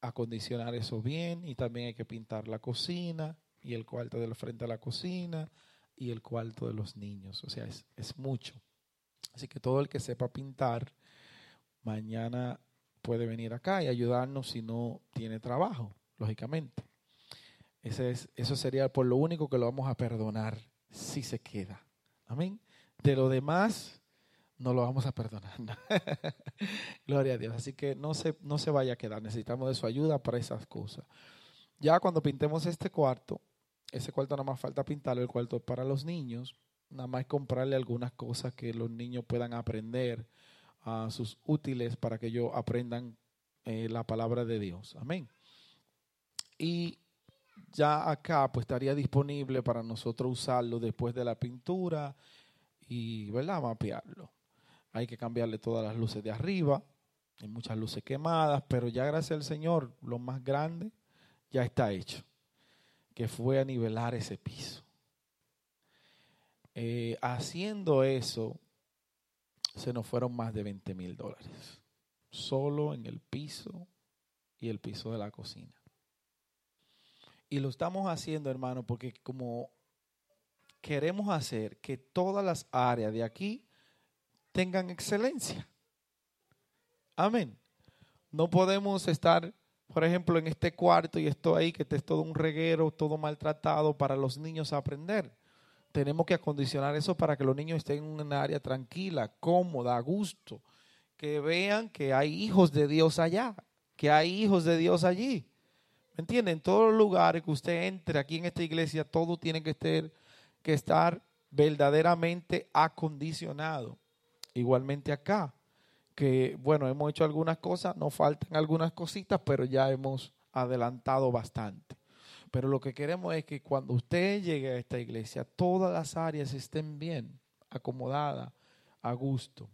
acondicionar eso bien y también hay que pintar la cocina y el cuarto de la frente a la cocina y el cuarto de los niños. O sea, es, es mucho. Así que todo el que sepa pintar, mañana puede venir acá y ayudarnos si no tiene trabajo, lógicamente. Ese es, eso sería por lo único que lo vamos a perdonar si se queda. Amén. De lo demás, no lo vamos a perdonar. Gloria a Dios. Así que no se, no se vaya a quedar. Necesitamos de su ayuda para esas cosas. Ya cuando pintemos este cuarto, ese cuarto nada más falta pintarlo, el cuarto para los niños. Nada más comprarle algunas cosas que los niños puedan aprender, a sus útiles para que ellos aprendan eh, la palabra de Dios. Amén. Y ya acá pues estaría disponible para nosotros usarlo después de la pintura y, ¿verdad? Mapearlo. Hay que cambiarle todas las luces de arriba. Hay muchas luces quemadas, pero ya gracias al Señor, lo más grande ya está hecho, que fue a nivelar ese piso. Eh, haciendo eso, se nos fueron más de 20 mil dólares, solo en el piso y el piso de la cocina. Y lo estamos haciendo, hermano, porque como queremos hacer que todas las áreas de aquí tengan excelencia. Amén. No podemos estar, por ejemplo, en este cuarto y esto ahí, que es todo un reguero, todo maltratado para los niños aprender. Tenemos que acondicionar eso para que los niños estén en un área tranquila, cómoda, a gusto. Que vean que hay hijos de Dios allá, que hay hijos de Dios allí. ¿Me entienden? En todos los lugares que usted entre aquí en esta iglesia, todo tiene que estar, que estar verdaderamente acondicionado. Igualmente acá, que bueno, hemos hecho algunas cosas, nos faltan algunas cositas, pero ya hemos adelantado bastante. Pero lo que queremos es que cuando usted llegue a esta iglesia, todas las áreas estén bien, acomodadas, a gusto.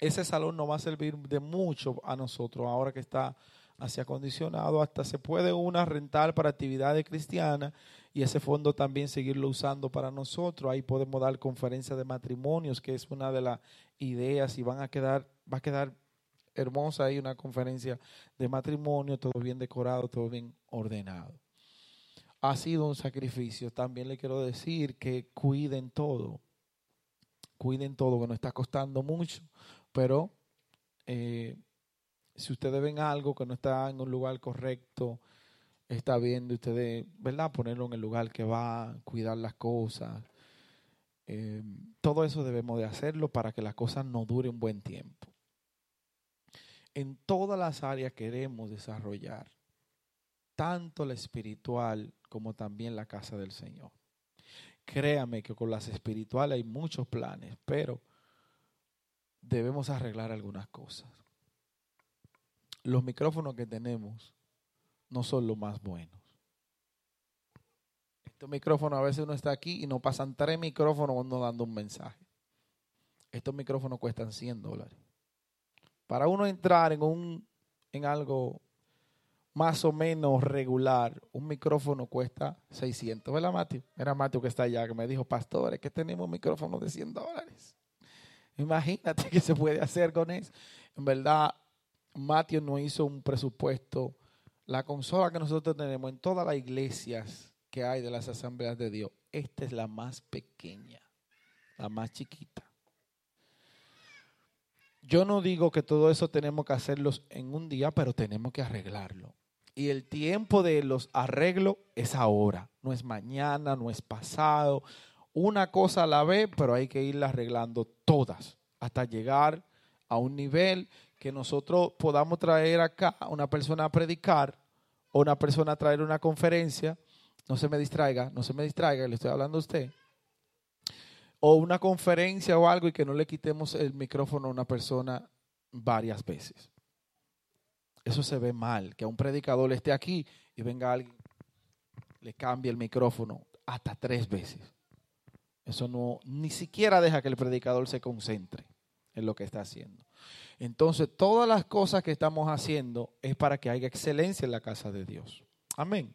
Ese salón no va a servir de mucho a nosotros ahora que está así acondicionado, hasta se puede una rentar para actividades cristianas y ese fondo también seguirlo usando para nosotros. Ahí podemos dar conferencias de matrimonios, que es una de las ideas y van a quedar, va a quedar hermosa ahí una conferencia de matrimonio, todo bien decorado, todo bien ordenado. Ha sido un sacrificio. También le quiero decir que cuiden todo. Cuiden todo, que no está costando mucho, pero eh, si ustedes ven algo que no está en un lugar correcto, está bien de ustedes, ¿verdad? Ponerlo en el lugar que va, cuidar las cosas. Eh, todo eso debemos de hacerlo para que las cosas no duren un buen tiempo. En todas las áreas queremos desarrollar, tanto la espiritual como también la casa del Señor. Créame que con las espirituales hay muchos planes, pero debemos arreglar algunas cosas los micrófonos que tenemos no son los más buenos. Estos micrófonos a veces uno está aquí y no pasan tres micrófonos cuando dando un mensaje. Estos micrófonos cuestan 100 dólares. Para uno entrar en, un, en algo más o menos regular, un micrófono cuesta 600. ¿Verdad, Mateo? Era Mateo que está allá, que me dijo, pastores, que tenemos micrófonos de 100 dólares. Imagínate qué se puede hacer con eso. En verdad, Mateo no hizo un presupuesto. La consola que nosotros tenemos en todas las iglesias que hay de las asambleas de Dios, esta es la más pequeña, la más chiquita. Yo no digo que todo eso tenemos que hacerlo en un día, pero tenemos que arreglarlo. Y el tiempo de los arreglos es ahora, no es mañana, no es pasado. Una cosa a la vez, pero hay que irla arreglando todas hasta llegar a un nivel que nosotros podamos traer acá a una persona a predicar o una persona a traer una conferencia, no se me distraiga, no se me distraiga, le estoy hablando a usted, o una conferencia o algo y que no le quitemos el micrófono a una persona varias veces. Eso se ve mal, que a un predicador esté aquí y venga alguien, le cambie el micrófono hasta tres veces. Eso no, ni siquiera deja que el predicador se concentre en lo que está haciendo. Entonces, todas las cosas que estamos haciendo es para que haya excelencia en la casa de Dios. Amén.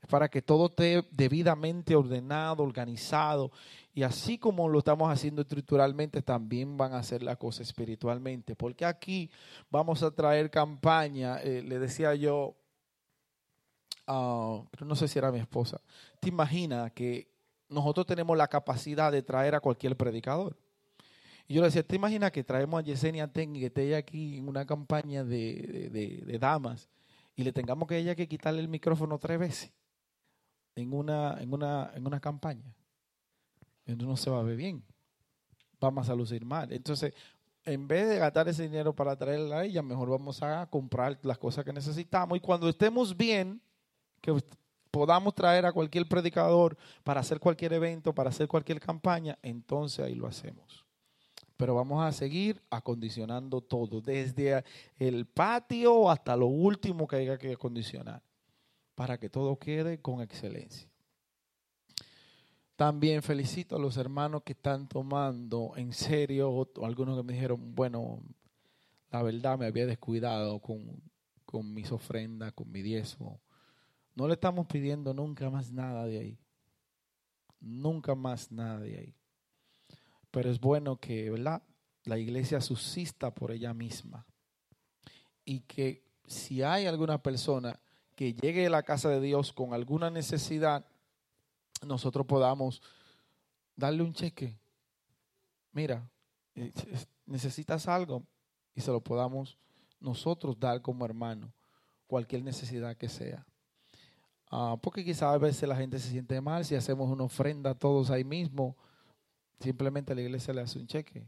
Es para que todo esté debidamente ordenado, organizado. Y así como lo estamos haciendo estructuralmente, también van a hacer la cosa espiritualmente. Porque aquí vamos a traer campaña. Eh, le decía yo, uh, no sé si era mi esposa, ¿te imaginas que nosotros tenemos la capacidad de traer a cualquier predicador? Y yo le decía, ¿te imaginas que traemos a Yesenia Ten y que esté aquí en una campaña de, de, damas y le tengamos que ella que quitarle el micrófono tres veces en una, en una, en una campaña? Entonces no se va a ver bien. Vamos a lucir mal. Entonces, en vez de gastar ese dinero para traerla a ella, mejor vamos a comprar las cosas que necesitamos. Y cuando estemos bien, que podamos traer a cualquier predicador para hacer cualquier evento, para hacer cualquier campaña, entonces ahí lo hacemos pero vamos a seguir acondicionando todo, desde el patio hasta lo último que haya que acondicionar, para que todo quede con excelencia. También felicito a los hermanos que están tomando en serio, algunos que me dijeron, bueno, la verdad me había descuidado con, con mis ofrendas, con mi diezmo. No le estamos pidiendo nunca más nada de ahí. Nunca más nada de ahí. Pero es bueno que, ¿verdad? La iglesia subsista por ella misma. Y que si hay alguna persona que llegue a la casa de Dios con alguna necesidad, nosotros podamos darle un cheque. Mira, eh, necesitas algo y se lo podamos nosotros dar como hermano, cualquier necesidad que sea. Ah, porque quizás a veces la gente se siente mal si hacemos una ofrenda todos ahí mismo Simplemente la iglesia le hace un cheque.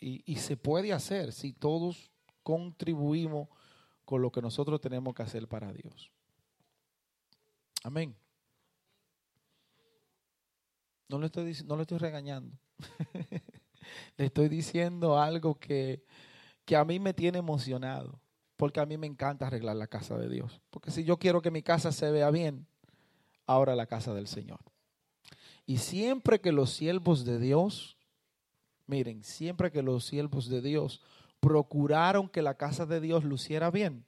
Y, se puede hacer si todos contribuimos con lo que nosotros tenemos que hacer para Dios. Amén. No le estoy, no le estoy regañando. le estoy diciendo algo que, que a mí me tiene emocionado. Porque a mí me encanta arreglar la casa de Dios. Porque si yo quiero que mi casa se vea bien, ahora la casa del Señor. Y siempre que los siervos de Dios, miren, siempre que los siervos de Dios procuraron que la casa de Dios luciera bien,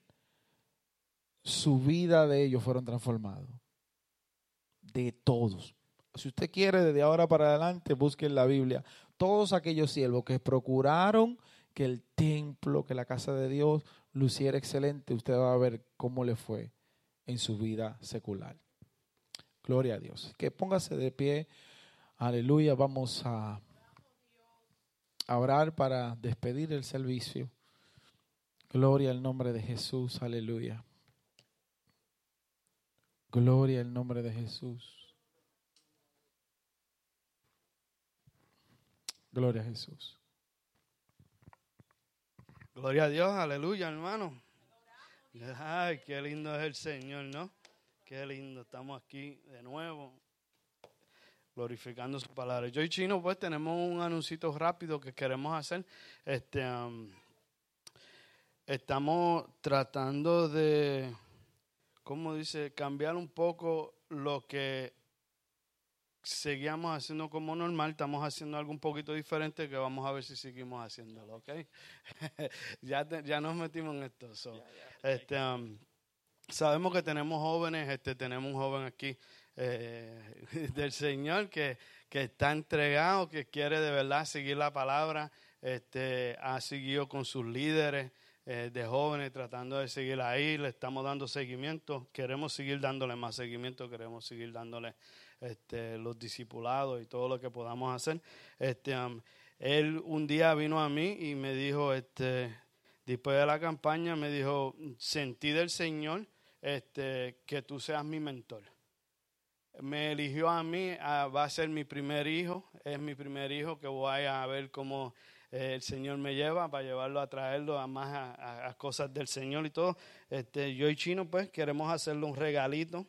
su vida de ellos fueron transformados. De todos. Si usted quiere, desde ahora para adelante, busque en la Biblia. Todos aquellos siervos que procuraron que el templo, que la casa de Dios luciera excelente, usted va a ver cómo le fue en su vida secular. Gloria a Dios. Que póngase de pie. Aleluya. Vamos a, orar para despedir el servicio. Gloria al nombre de Jesús. Aleluya. Gloria al nombre de Jesús. Gloria a Jesús. Gloria a Dios, aleluya, hermano. Ay, qué lindo es el Señor, ¿no? Qué lindo, estamos aquí de nuevo glorificando su palabra. Yo y Chino, pues tenemos un anuncito rápido que queremos hacer. Este, estamos tratando de, ¿cómo dice? Cambiar un poco lo que seguíamos haciendo como normal, estamos haciendo algo un poquito diferente que vamos a ver si seguimos haciéndolo, ¿ok? ya, ya nos metimos en esto. este, Sabemos que tenemos jóvenes, este, tenemos un joven aquí eh, del Señor que, que, está entregado, que quiere de verdad seguir la palabra, este, ha seguido con sus líderes eh, de jóvenes tratando de seguir ahí, le estamos dando seguimiento, queremos seguir dándole más seguimiento, queremos seguir dándole este, los discipulados y todo lo que podamos hacer. Este, él un día vino a mí y me dijo, este, después de la campaña, me dijo, sentí del Señor este, que tú seas mi mentor. Me eligió a mí, va a ser mi primer hijo, es mi primer hijo que voy a ver cómo eh, el Señor me lleva para llevarlo a traerlo a más a, cosas del Señor y todo. Este, yo y Chino pues queremos hacerle un regalito.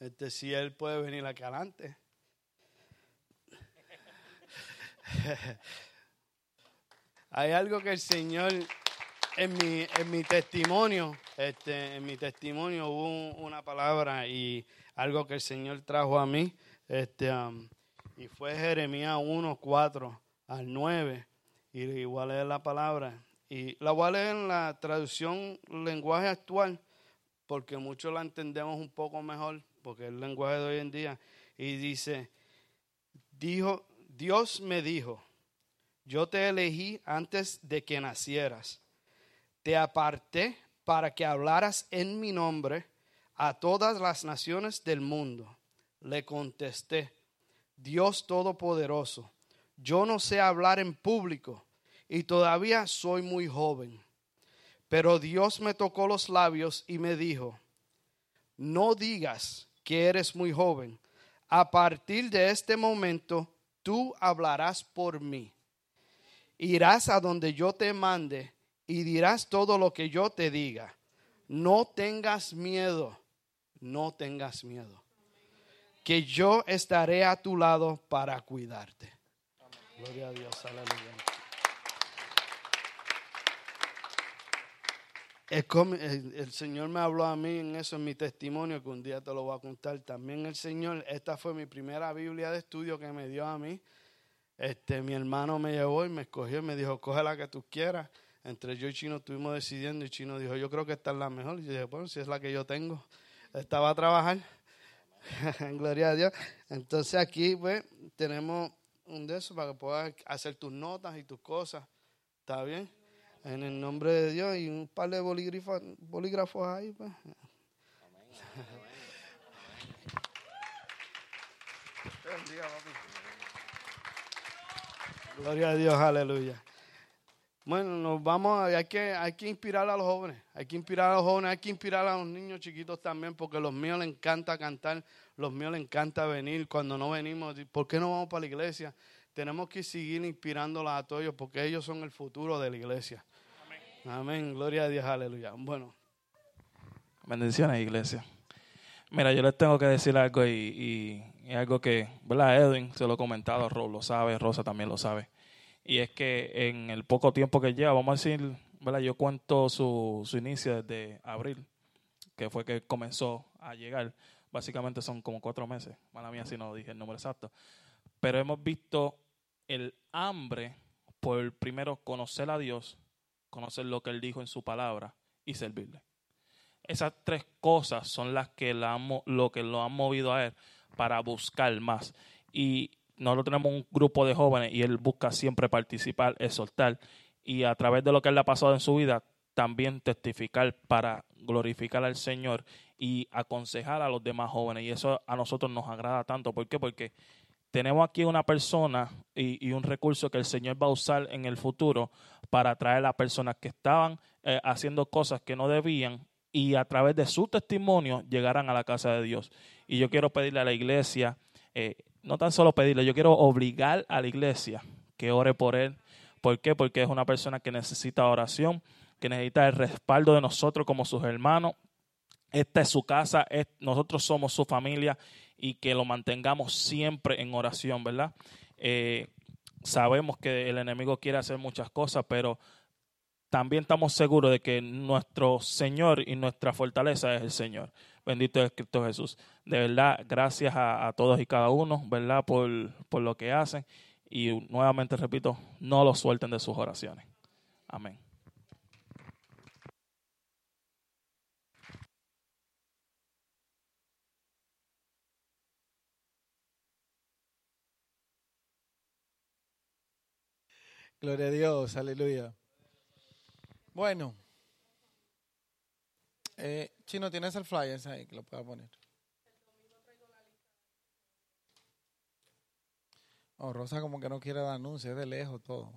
Este, si él puede venir acá adelante. Hay algo que el Señor en mi, en mi testimonio, este, en mi testimonio hubo una palabra y algo que el Señor trajo a mí, este, um, y fue Jeremías 1, 4 al 9. y a leer la palabra. Y la a leer en la traducción lenguaje actual, porque muchos la entendemos un poco mejor, porque es el lenguaje de hoy en día. Y dice, dijo, Dios me dijo, yo te elegí antes de que nacieras, te aparté para que hablaras en mi nombre a todas las naciones del mundo. Le contesté, Dios Todopoderoso, yo no sé hablar en público y todavía soy muy joven. Pero Dios me tocó los labios y me dijo, no digas que eres muy joven. A partir de este momento, tú hablarás por mí. Irás a donde yo te mande y dirás todo lo que yo te diga. No tengas miedo, no tengas miedo. Que yo estaré a tu lado para cuidarte. Gloria a Dios, aleluya. El, el, Señor me habló a mí en eso, en mi testimonio, que un día te lo voy a contar. También el Señor, esta fue mi primera Biblia de estudio que me dio a mí. Este, mi hermano me llevó y me escogió y me dijo, coge la que tú quieras. Entre yo y Chino estuvimos decidiendo y Chino dijo, yo creo que esta es la mejor. Y yo dije, bueno, si es la que yo tengo. Estaba a trabajar. Gloria a Dios. Entonces aquí, pues, tenemos un de esos para que puedas hacer tus notas y tus cosas. ¿Está bien? En el nombre de Dios y un par de bolígrafos, bolígrafos ahí. Pues. Gloria a Dios, aleluya. Bueno, nos vamos, hay que, hay que inspirar a los jóvenes, hay que inspirar a los jóvenes, hay que inspirar a los niños chiquitos también, porque a los míos les encanta cantar, los míos les encanta venir, cuando no venimos, ¿por qué no vamos para la iglesia? Tenemos que seguir inspirándolos a todos ellos, porque ellos son el futuro de la iglesia. Amén, gloria a Dios, aleluya. Bueno. Bendiciones, iglesia. Mira, yo les tengo que decir algo y, y, algo que, ¿verdad? Edwin se lo ha comentado, lo sabe, Rosa también lo sabe y es que en el poco tiempo que lleva, vamos a decir, ¿verdad? yo cuento su, su inicio desde abril, que fue que comenzó a llegar. Básicamente son como cuatro meses, mala mía si no dije el número exacto. Pero hemos visto el hambre por primero conocer a Dios, conocer lo que Él dijo en su palabra y servirle. Esas tres cosas son las que la, lo que lo han movido a Él para buscar más. Y nosotros tenemos un grupo de jóvenes y él busca siempre participar, exhortar y a través de lo que él le ha pasado en su vida, también testificar para glorificar al Señor y aconsejar a los demás jóvenes. Y eso a nosotros nos agrada tanto. ¿Por qué? Porque tenemos aquí una persona y, un recurso que el Señor va a usar en el futuro para atraer a personas que estaban eh, haciendo cosas que no debían y a través de su testimonio llegarán a la casa de Dios. Y yo quiero pedirle a la iglesia, eh, no tan solo pedirle, yo quiero obligar a la iglesia que ore por él. ¿Por qué? Porque es una persona que necesita oración, que necesita el respaldo de nosotros como sus hermanos. Esta es su casa, nosotros somos su familia y que lo mantengamos siempre en oración, ¿verdad? Eh, sabemos que el enemigo quiere hacer muchas cosas, pero también estamos seguros de que nuestro Señor y nuestra fortaleza es el Señor. Bendito es Cristo Jesús. De verdad, gracias a, todos y cada uno, ¿verdad? Por, por lo que hacen. Y nuevamente repito, no lo suelten de sus oraciones. Amén. Gloria a Dios, aleluya. Bueno, eh, Chino, ¿tienes el flyer ahí que lo pueda poner? Oh, Rosa como que no quiere dar anuncios, es de lejos todo.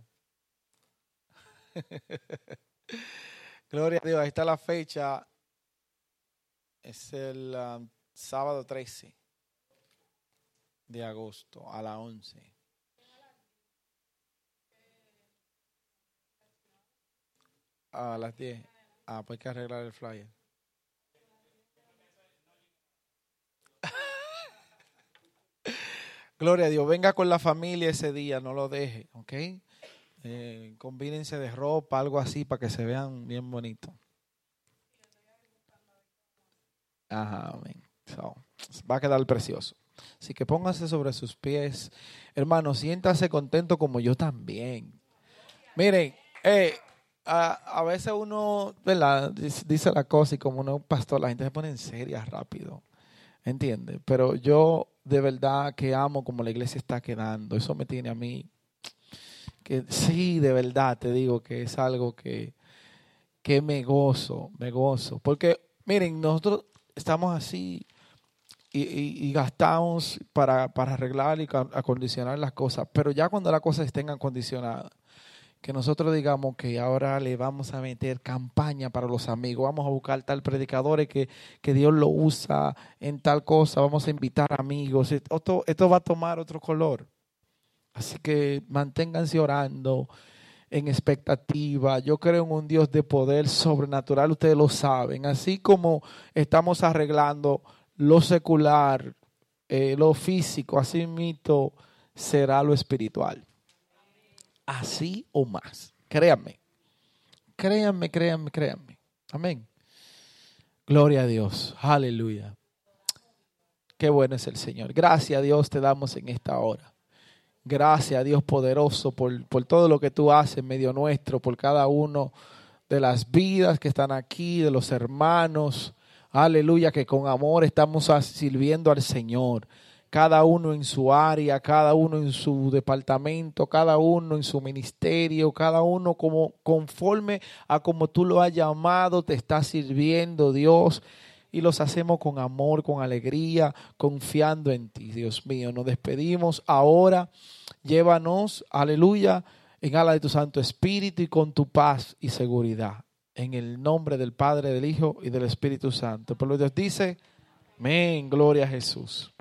Gloria a Dios, ahí está la fecha. Es el um, sábado 13 de agosto a las 11. A las 10. Ah, pues hay que arreglar el flyer. Gloria a Dios. Venga con la familia ese día, no lo deje, ¿ok? Eh, combínense de ropa, algo así, para que se vean bien bonitos. Ajá, amén. va a quedar precioso. Así que póngase sobre sus pies. Hermano, siéntase contento como yo también. Miren, eh, a, a veces uno, ¿verdad? Dice la cosa y como uno es un pastor, la gente se pone en seria rápido. ¿Entiendes? Pero yo de verdad que amo como la iglesia está quedando. Eso me tiene a mí. Que sí, de verdad te digo que es algo que, que me gozo, me gozo. Porque, miren, nosotros estamos así y, y- gastamos para, para arreglar y acondicionar las cosas. Pero ya cuando las cosas estén acondicionadas, que nosotros digamos que ahora le vamos a meter campaña para los amigos, vamos a buscar tal predicadores que, que Dios lo usa en tal cosa, vamos a invitar amigos, esto, va a tomar otro color. Así que manténganse orando en expectativa. Yo creo en un Dios de poder sobrenatural, ustedes lo saben. Así como estamos arreglando lo secular, eh, lo físico, así mismo será lo espiritual así o más. Créanme. Créanme, créanme, créanme. Amén. Gloria a Dios. Aleluya. Qué bueno es el Señor. Gracias a Dios te damos en esta hora. Gracias a Dios poderoso por, por todo lo que tú haces en medio nuestro, por cada uno de las vidas que están aquí, de los hermanos. Aleluya, que con amor estamos sirviendo al Señor cada uno en su área, cada uno en su departamento, cada uno en su ministerio, cada uno como conforme a como tú lo has llamado, te está sirviendo Dios y los hacemos con amor, con alegría, confiando en ti, Dios mío. Nos despedimos ahora. Llévanos, aleluya, en ala de tu Santo Espíritu y con tu paz y seguridad. En el nombre del Padre, del Hijo y del Espíritu Santo. Por lo que Dios dice, amén, gloria a Jesús.